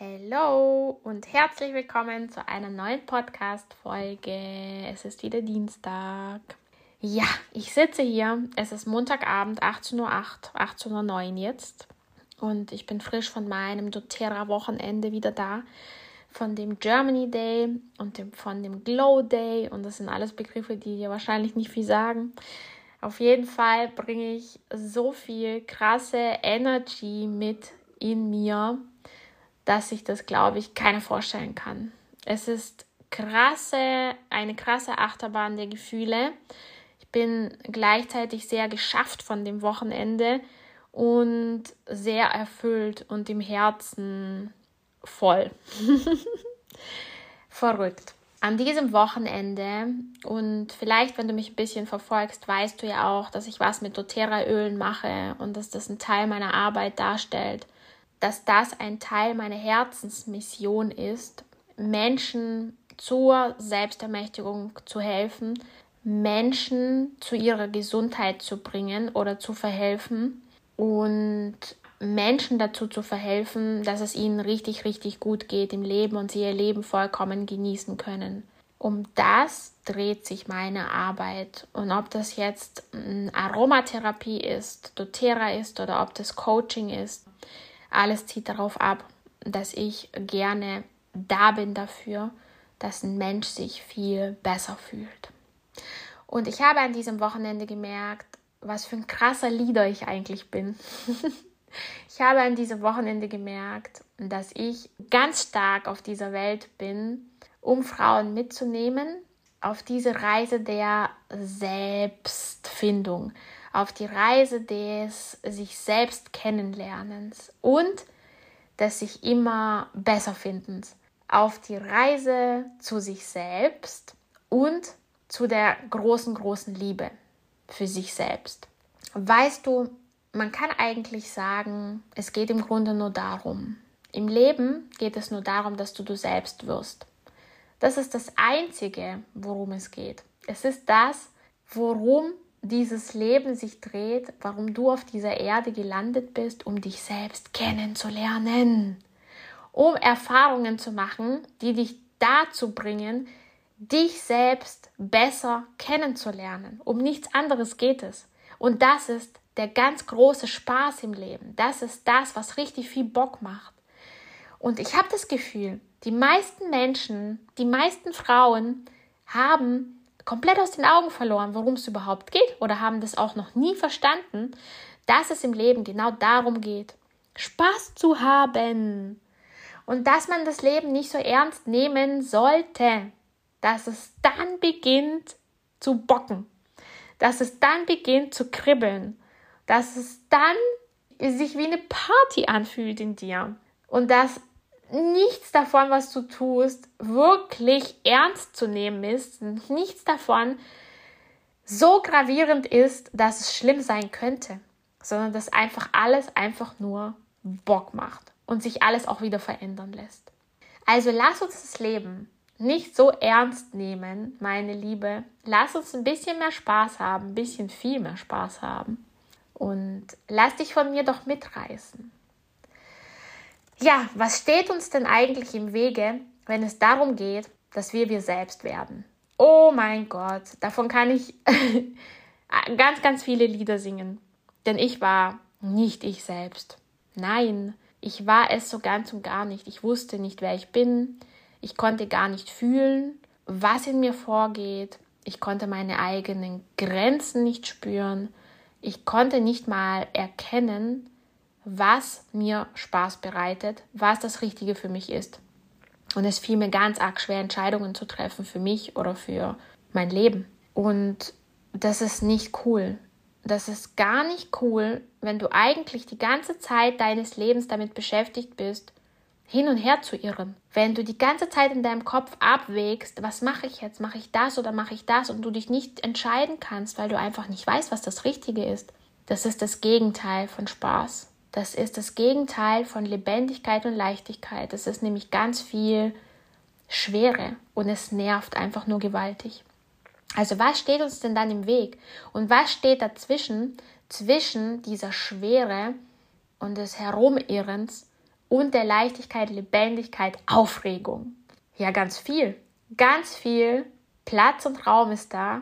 Hallo und herzlich willkommen zu einer neuen Podcast-Folge. Es ist wieder Dienstag. Ja, ich sitze hier. Es ist Montagabend, 18.08 Uhr, 18.09 Uhr jetzt. Und ich bin frisch von meinem doTERRA-Wochenende wieder da. Von dem Germany Day und dem, von dem Glow Day. Und das sind alles Begriffe, die dir wahrscheinlich nicht viel sagen. Auf jeden Fall bringe ich so viel krasse Energy mit in mir dass sich das, glaube ich, keiner vorstellen kann. Es ist krasse, eine krasse Achterbahn der Gefühle. Ich bin gleichzeitig sehr geschafft von dem Wochenende und sehr erfüllt und im Herzen voll. Verrückt. An diesem Wochenende und vielleicht, wenn du mich ein bisschen verfolgst, weißt du ja auch, dass ich was mit doTERRA-Ölen mache und dass das ein Teil meiner Arbeit darstellt dass das ein Teil meiner Herzensmission ist, Menschen zur Selbstermächtigung zu helfen, Menschen zu ihrer Gesundheit zu bringen oder zu verhelfen und Menschen dazu zu verhelfen, dass es ihnen richtig, richtig gut geht im Leben und sie ihr Leben vollkommen genießen können. Um das dreht sich meine Arbeit. Und ob das jetzt Aromatherapie ist, doTERRA ist oder ob das Coaching ist, alles zieht darauf ab, dass ich gerne da bin dafür, dass ein Mensch sich viel besser fühlt. Und ich habe an diesem Wochenende gemerkt, was für ein krasser Leader ich eigentlich bin. ich habe an diesem Wochenende gemerkt, dass ich ganz stark auf dieser Welt bin, um Frauen mitzunehmen auf diese Reise der Selbstfindung, auf die Reise des sich selbst kennenlernens und des sich immer besser findens, auf die Reise zu sich selbst und zu der großen, großen Liebe für sich selbst. Weißt du, man kann eigentlich sagen, es geht im Grunde nur darum. Im Leben geht es nur darum, dass du du selbst wirst. Das ist das Einzige, worum es geht. Es ist das, worum dieses Leben sich dreht, warum du auf dieser Erde gelandet bist, um dich selbst kennenzulernen, um Erfahrungen zu machen, die dich dazu bringen, dich selbst besser kennenzulernen. Um nichts anderes geht es. Und das ist der ganz große Spaß im Leben. Das ist das, was richtig viel Bock macht. Und ich habe das Gefühl, die meisten Menschen, die meisten Frauen haben komplett aus den Augen verloren, worum es überhaupt geht oder haben das auch noch nie verstanden, dass es im Leben genau darum geht, Spaß zu haben und dass man das Leben nicht so ernst nehmen sollte, dass es dann beginnt zu bocken, dass es dann beginnt zu kribbeln, dass es dann sich wie eine Party anfühlt in dir und dass nichts davon, was du tust, wirklich ernst zu nehmen ist, nichts davon so gravierend ist, dass es schlimm sein könnte, sondern dass einfach alles einfach nur Bock macht und sich alles auch wieder verändern lässt. Also lass uns das Leben nicht so ernst nehmen, meine Liebe. Lass uns ein bisschen mehr Spaß haben, ein bisschen viel mehr Spaß haben. Und lass dich von mir doch mitreißen. Ja, was steht uns denn eigentlich im Wege, wenn es darum geht, dass wir wir selbst werden? Oh mein Gott, davon kann ich ganz, ganz viele Lieder singen. Denn ich war nicht ich selbst. Nein, ich war es so ganz und gar nicht. Ich wusste nicht, wer ich bin. Ich konnte gar nicht fühlen, was in mir vorgeht. Ich konnte meine eigenen Grenzen nicht spüren. Ich konnte nicht mal erkennen, was mir Spaß bereitet, was das Richtige für mich ist. Und es fiel mir ganz arg schwer, Entscheidungen zu treffen für mich oder für mein Leben. Und das ist nicht cool. Das ist gar nicht cool, wenn du eigentlich die ganze Zeit deines Lebens damit beschäftigt bist, hin und her zu irren. Wenn du die ganze Zeit in deinem Kopf abwägst, was mache ich jetzt? Mache ich das oder mache ich das? Und du dich nicht entscheiden kannst, weil du einfach nicht weißt, was das Richtige ist. Das ist das Gegenteil von Spaß. Das ist das Gegenteil von Lebendigkeit und Leichtigkeit. Das ist nämlich ganz viel Schwere und es nervt einfach nur gewaltig. Also was steht uns denn dann im Weg? Und was steht dazwischen, zwischen dieser Schwere und des Herumirrens und der Leichtigkeit, Lebendigkeit, Aufregung? Ja, ganz viel. Ganz viel Platz und Raum ist da,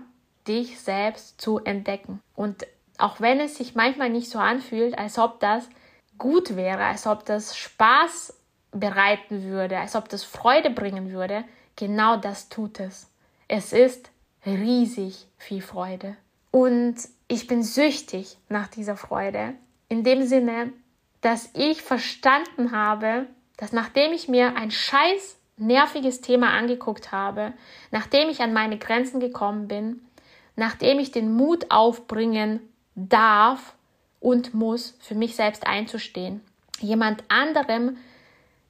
dich selbst zu entdecken. Und auch wenn es sich manchmal nicht so anfühlt, als ob das gut wäre, als ob das Spaß bereiten würde, als ob das Freude bringen würde, genau das tut es. Es ist riesig viel Freude. Und ich bin süchtig nach dieser Freude. In dem Sinne, dass ich verstanden habe, dass nachdem ich mir ein scheiß nerviges Thema angeguckt habe, nachdem ich an meine Grenzen gekommen bin, nachdem ich den Mut aufbringen darf, und muss, für mich selbst einzustehen. Jemand anderem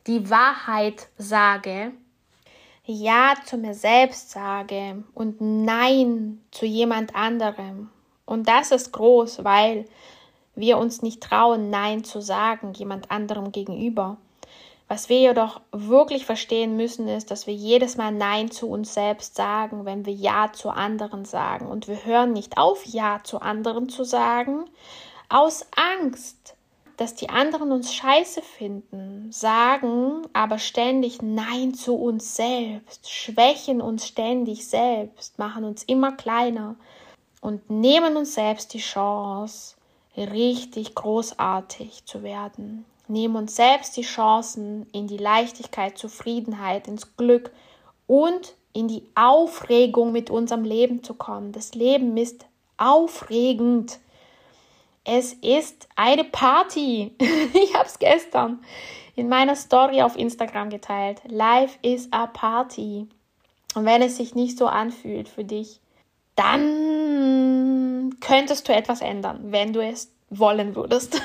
die Wahrheit sage, Ja zu mir selbst sage und Nein zu jemand anderem. Und das ist groß, weil wir uns nicht trauen, Nein zu sagen, jemand anderem gegenüber. Was wir jedoch wirklich verstehen müssen, ist, dass wir jedes Mal Nein zu uns selbst sagen, wenn wir Ja zu anderen sagen. Und wir hören nicht auf, Ja zu anderen zu sagen, aus Angst, dass die anderen uns scheiße finden, sagen aber ständig Nein zu uns selbst, schwächen uns ständig selbst, machen uns immer kleiner und nehmen uns selbst die Chance, richtig großartig zu werden. Nehmen uns selbst die Chancen in die Leichtigkeit, Zufriedenheit, ins Glück und in die Aufregung mit unserem Leben zu kommen. Das Leben ist aufregend. Es ist eine Party. ich habe es gestern in meiner Story auf Instagram geteilt. Life is a Party. Und wenn es sich nicht so anfühlt für dich, dann könntest du etwas ändern, wenn du es wollen würdest.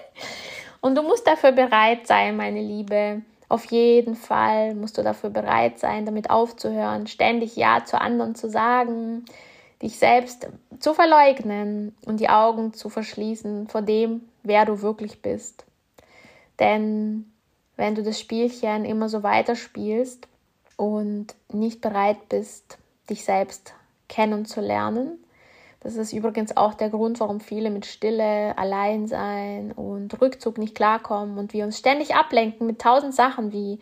Und du musst dafür bereit sein, meine Liebe. Auf jeden Fall musst du dafür bereit sein, damit aufzuhören, ständig Ja zu anderen zu sagen, dich selbst zu verleugnen und die Augen zu verschließen vor dem, wer du wirklich bist. Denn wenn du das Spielchen immer so weiterspielst und nicht bereit bist, dich selbst kennenzulernen, das ist übrigens auch der Grund, warum viele mit Stille, Alleinsein und Rückzug nicht klarkommen und wir uns ständig ablenken mit tausend Sachen wie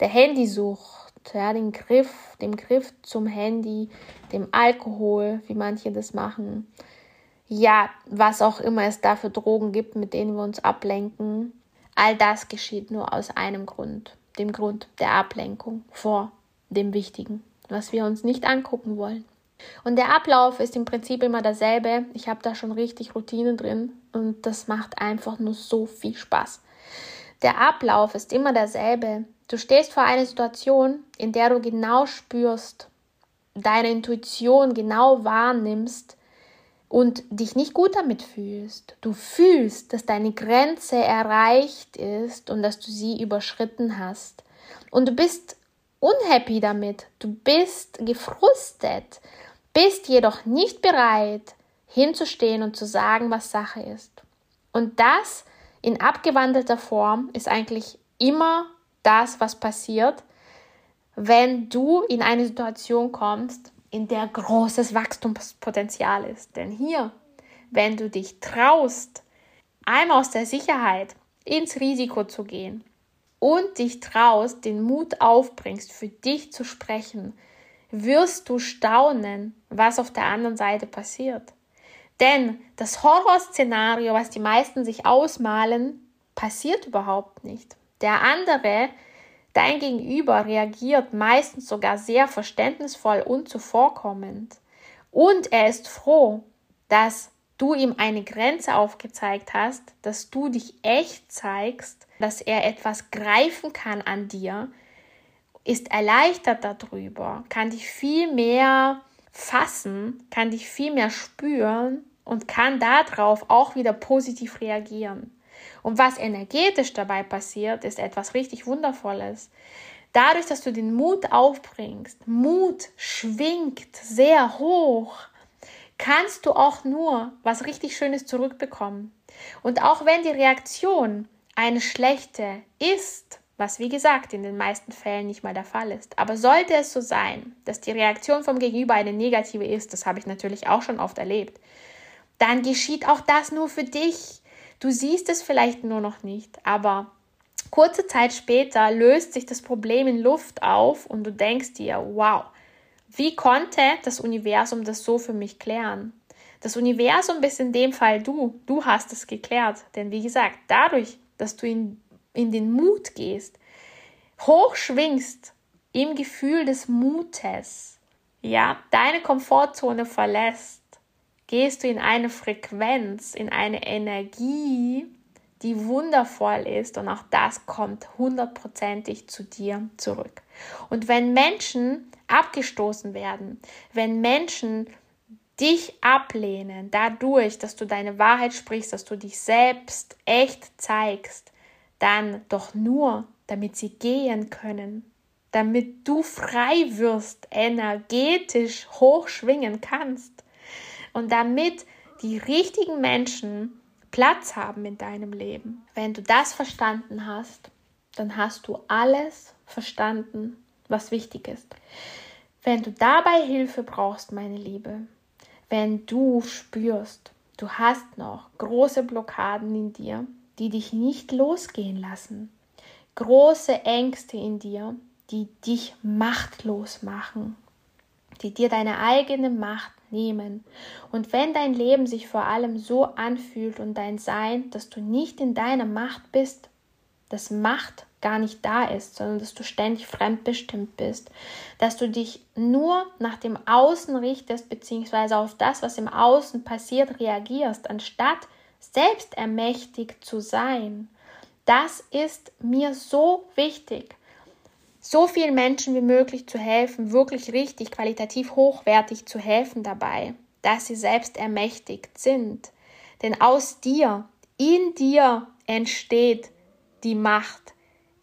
der Handysucht, ja, den Griff, dem Griff zum Handy, dem Alkohol, wie manche das machen. Ja, was auch immer es da für Drogen gibt, mit denen wir uns ablenken. All das geschieht nur aus einem Grund, dem Grund der Ablenkung vor dem Wichtigen, was wir uns nicht angucken wollen. Und der Ablauf ist im Prinzip immer derselbe. Ich habe da schon richtig Routine drin und das macht einfach nur so viel Spaß. Der Ablauf ist immer derselbe. Du stehst vor einer Situation, in der du genau spürst, deine Intuition genau wahrnimmst und dich nicht gut damit fühlst. Du fühlst, dass deine Grenze erreicht ist und dass du sie überschritten hast. Und du bist unhappy damit, du bist gefrustet, bist jedoch nicht bereit, hinzustehen und zu sagen, was Sache ist. Und das in abgewandelter Form ist eigentlich immer das, was passiert, wenn du in eine Situation kommst, in der großes Wachstumspotenzial ist. Denn hier, wenn du dich traust, einmal aus der Sicherheit ins Risiko zu gehen und dich traust, den Mut aufbringst, für dich zu sprechen, wirst du staunen, was auf der anderen Seite passiert. Denn das Horrorszenario, was die meisten sich ausmalen, passiert überhaupt nicht. Der andere, dein Gegenüber, reagiert meistens sogar sehr verständnisvoll und zuvorkommend. Und er ist froh, dass du ihm eine Grenze aufgezeigt hast, dass du dich echt zeigst, dass er etwas greifen kann an dir, ist erleichtert darüber, kann dich viel mehr fassen, kann dich viel mehr spüren und kann darauf auch wieder positiv reagieren. Und was energetisch dabei passiert, ist etwas richtig Wundervolles. Dadurch, dass du den Mut aufbringst, Mut schwingt sehr hoch, kannst du auch nur was richtig Schönes zurückbekommen. Und auch wenn die Reaktion eine schlechte ist, was wie gesagt in den meisten Fällen nicht mal der Fall ist. Aber sollte es so sein, dass die Reaktion vom Gegenüber eine negative ist, das habe ich natürlich auch schon oft erlebt, dann geschieht auch das nur für dich. Du siehst es vielleicht nur noch nicht, aber kurze Zeit später löst sich das Problem in Luft auf und du denkst dir, wow, wie konnte das Universum das so für mich klären? Das Universum bist in dem Fall du. Du hast es geklärt. Denn wie gesagt, dadurch, dass du in in den Mut gehst, hochschwingst im Gefühl des Mutes, ja, deine Komfortzone verlässt, gehst du in eine Frequenz, in eine Energie, die wundervoll ist und auch das kommt hundertprozentig zu dir zurück. Und wenn Menschen abgestoßen werden, wenn Menschen dich ablehnen, dadurch, dass du deine Wahrheit sprichst, dass du dich selbst echt zeigst, dann doch nur, damit sie gehen können, damit du frei wirst, energetisch hochschwingen kannst und damit die richtigen Menschen Platz haben in deinem Leben. Wenn du das verstanden hast, dann hast du alles verstanden, was wichtig ist. Wenn du dabei Hilfe brauchst, meine Liebe, wenn du spürst, du hast noch große Blockaden in dir, die dich nicht losgehen lassen. Große Ängste in dir, die dich machtlos machen, die dir deine eigene Macht nehmen. Und wenn dein Leben sich vor allem so anfühlt und dein Sein, dass du nicht in deiner Macht bist, dass Macht gar nicht da ist, sondern dass du ständig fremdbestimmt bist, dass du dich nur nach dem Außen richtest, beziehungsweise auf das, was im Außen passiert, reagierst, anstatt selbst ermächtigt zu sein. Das ist mir so wichtig. So vielen Menschen wie möglich zu helfen, wirklich richtig qualitativ hochwertig zu helfen dabei, dass sie selbst ermächtigt sind. Denn aus dir, in dir entsteht die Macht.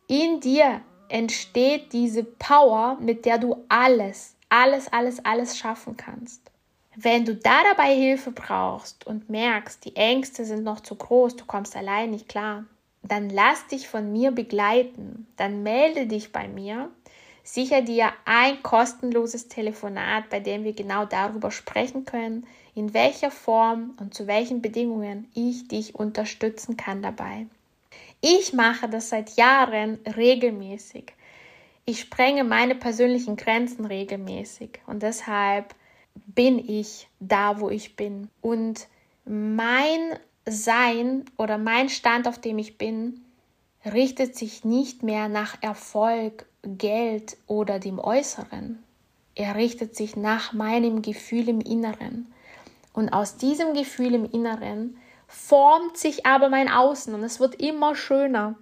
In dir entsteht diese Power, mit der du alles, alles, alles, alles schaffen kannst. Wenn du da dabei Hilfe brauchst und merkst, die Ängste sind noch zu groß, du kommst allein nicht klar, dann lass dich von mir begleiten. Dann melde dich bei mir. Sicher dir ein kostenloses Telefonat, bei dem wir genau darüber sprechen können, in welcher Form und zu welchen Bedingungen ich dich unterstützen kann dabei. Ich mache das seit Jahren regelmäßig. Ich sprenge meine persönlichen Grenzen regelmäßig und deshalb bin ich da, wo ich bin. Und mein Sein oder mein Stand, auf dem ich bin, richtet sich nicht mehr nach Erfolg, Geld oder dem Äußeren. Er richtet sich nach meinem Gefühl im Inneren. Und aus diesem Gefühl im Inneren formt sich aber mein Außen und es wird immer schöner.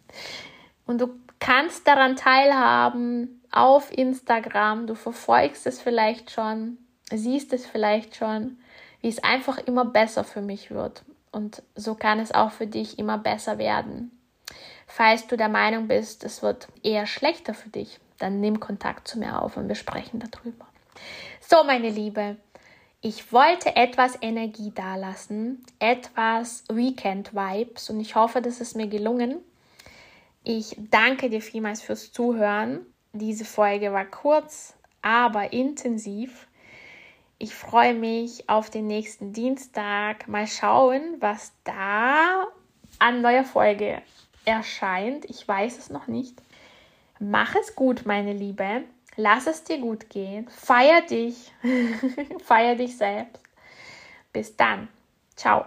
und du kannst daran teilhaben, auf Instagram, du verfolgst es vielleicht schon, siehst es vielleicht schon, wie es einfach immer besser für mich wird. Und so kann es auch für dich immer besser werden. Falls du der Meinung bist, es wird eher schlechter für dich, dann nimm Kontakt zu mir auf und wir sprechen darüber. So, meine Liebe, ich wollte etwas Energie dalassen, etwas Weekend-Vibes und ich hoffe, das ist mir gelungen. Ich danke dir vielmals fürs Zuhören diese Folge war kurz, aber intensiv. Ich freue mich auf den nächsten Dienstag. Mal schauen, was da an neuer Folge erscheint. Ich weiß es noch nicht. Mach es gut, meine Liebe. Lass es dir gut gehen. Feier dich. Feier dich selbst. Bis dann. Ciao.